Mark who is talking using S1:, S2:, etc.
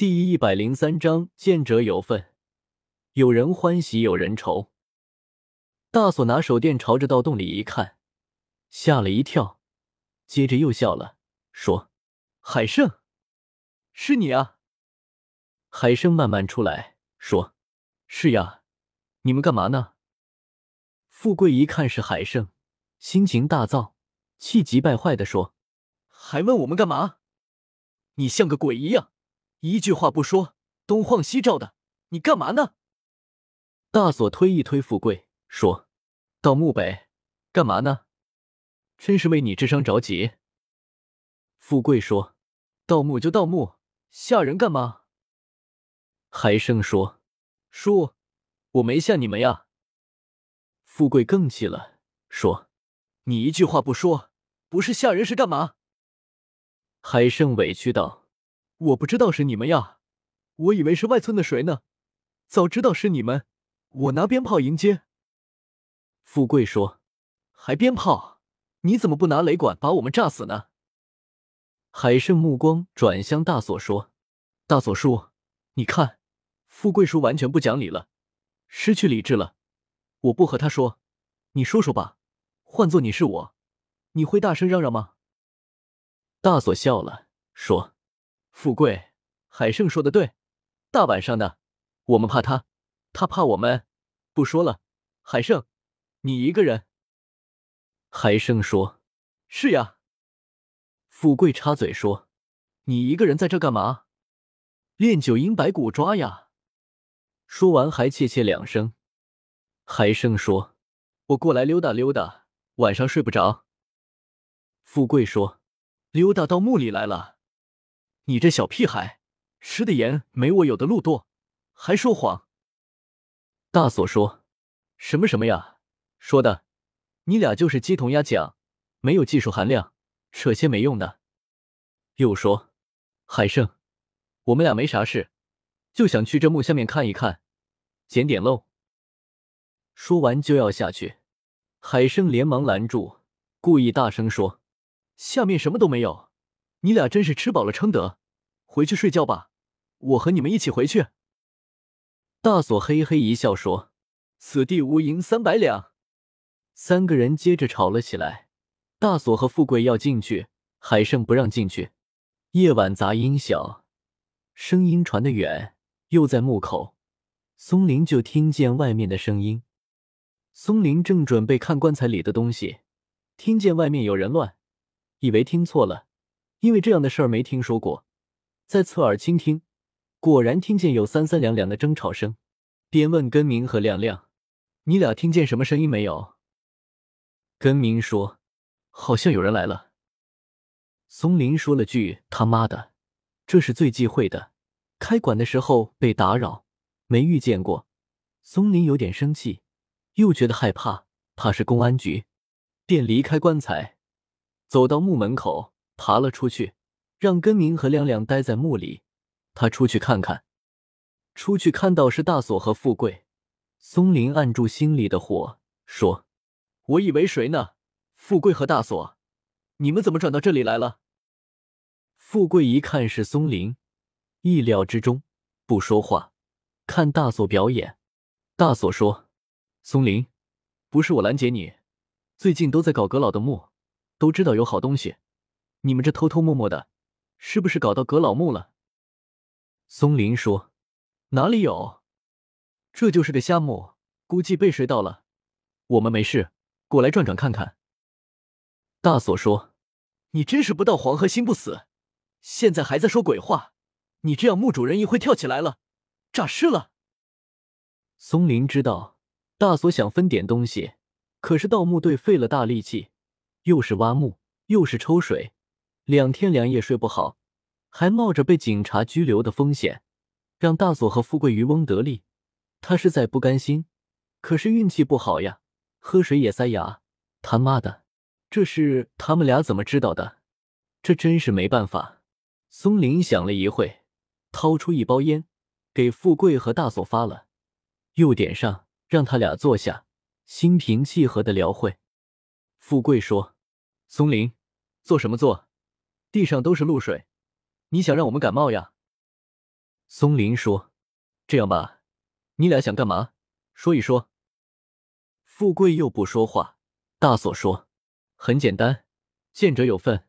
S1: 第一百零三章，见者有份，有人欢喜有人愁。大锁拿手电朝着盗洞里一看，吓了一跳，接着又笑了，说：“海胜，是你啊！”海胜慢慢出来，说：“是呀，你们干嘛呢？”富贵一看是海胜，心情大躁，气急败坏的说：“还问我们干嘛？你像个鬼一样！”一句话不说，东晃西照的，你干嘛呢？大锁推一推富贵，说：“盗墓呗，干嘛呢？真是为你智商着急。”富贵说：“盗墓就盗墓，吓人干嘛？”海生说：“叔，我没吓你们呀。”富贵更气了，说：“你一句话不说，不是吓人是干嘛？”海生委屈道。我不知道是你们呀，我以为是外村的谁呢。早知道是你们，我拿鞭炮迎接。富贵说：“还鞭炮？你怎么不拿雷管把我们炸死呢？”海胜目光转向大锁说：“大锁叔，你看，富贵叔完全不讲理了，失去理智了。我不和他说，你说说吧。换做你是我，你会大声嚷嚷吗？”大锁笑了，说。富贵，海胜说的对，大晚上的，我们怕他，他怕我们。不说了，海胜，你一个人。海胜说：“是呀。”富贵插嘴说：“你一个人在这干嘛？练九阴白骨抓呀！”说完还切切两声。海胜说：“我过来溜达溜达，晚上睡不着。”富贵说：“溜达到墓里来了。”你这小屁孩，吃的盐没我有的路多，还说谎。大锁说：“什么什么呀？说的，你俩就是鸡同鸭讲，没有技术含量，扯些没用的。”又说：“海胜，我们俩没啥事，就想去这墓下面看一看，捡点漏。”说完就要下去，海胜连忙拦住，故意大声说：“下面什么都没有，你俩真是吃饱了撑的。”回去睡觉吧，我和你们一起回去。大锁嘿嘿一笑说：“此地无银三百两。”三个人接着吵了起来。大锁和富贵要进去，海胜不让进去。夜晚杂音小，声音传得远，又在墓口，松林就听见外面的声音。松林正准备看棺材里的东西，听见外面有人乱，以为听错了，因为这样的事儿没听说过。在侧耳倾听，果然听见有三三两两的争吵声。便问根明和亮亮：“你俩听见什么声音没有？”根明说：“好像有人来了。”松林说了句：“他妈的，这是最忌讳的，开馆的时候被打扰，没遇见过。”松林有点生气，又觉得害怕，怕是公安局，便离开棺材，走到墓门口，爬了出去。让根明和亮亮待在墓里，他出去看看。出去看到是大锁和富贵，松林按住心里的火，说：“我以为谁呢？富贵和大锁，你们怎么转到这里来了？”富贵一看是松林，意料之中，不说话，看大锁表演。大锁说：“松林，不是我拦截你，最近都在搞阁老的墓，都知道有好东西，你们这偷偷摸摸的。”是不是搞到阁老墓了？松林说：“哪里有，这就是个瞎墓，估计被谁盗了。我们没事，过来转转看看。”大锁说：“你真是不到黄河心不死，现在还在说鬼话。你这样墓主人一会跳起来了，诈尸了。”松林知道大锁想分点东西，可是盗墓队费了大力气，又是挖墓，又是抽水。两天两夜睡不好，还冒着被警察拘留的风险，让大锁和富贵渔翁得利，他实在不甘心。可是运气不好呀，喝水也塞牙。他妈的，这事他们俩怎么知道的？这真是没办法。松林想了一会，掏出一包烟，给富贵和大锁发了，又点上，让他俩坐下，心平气和的聊会。富贵说：“松林，做什么做？”地上都是露水，你想让我们感冒呀？松林说：“这样吧，你俩想干嘛？说一说。”富贵又不说话。大锁说：“很简单，见者有份。”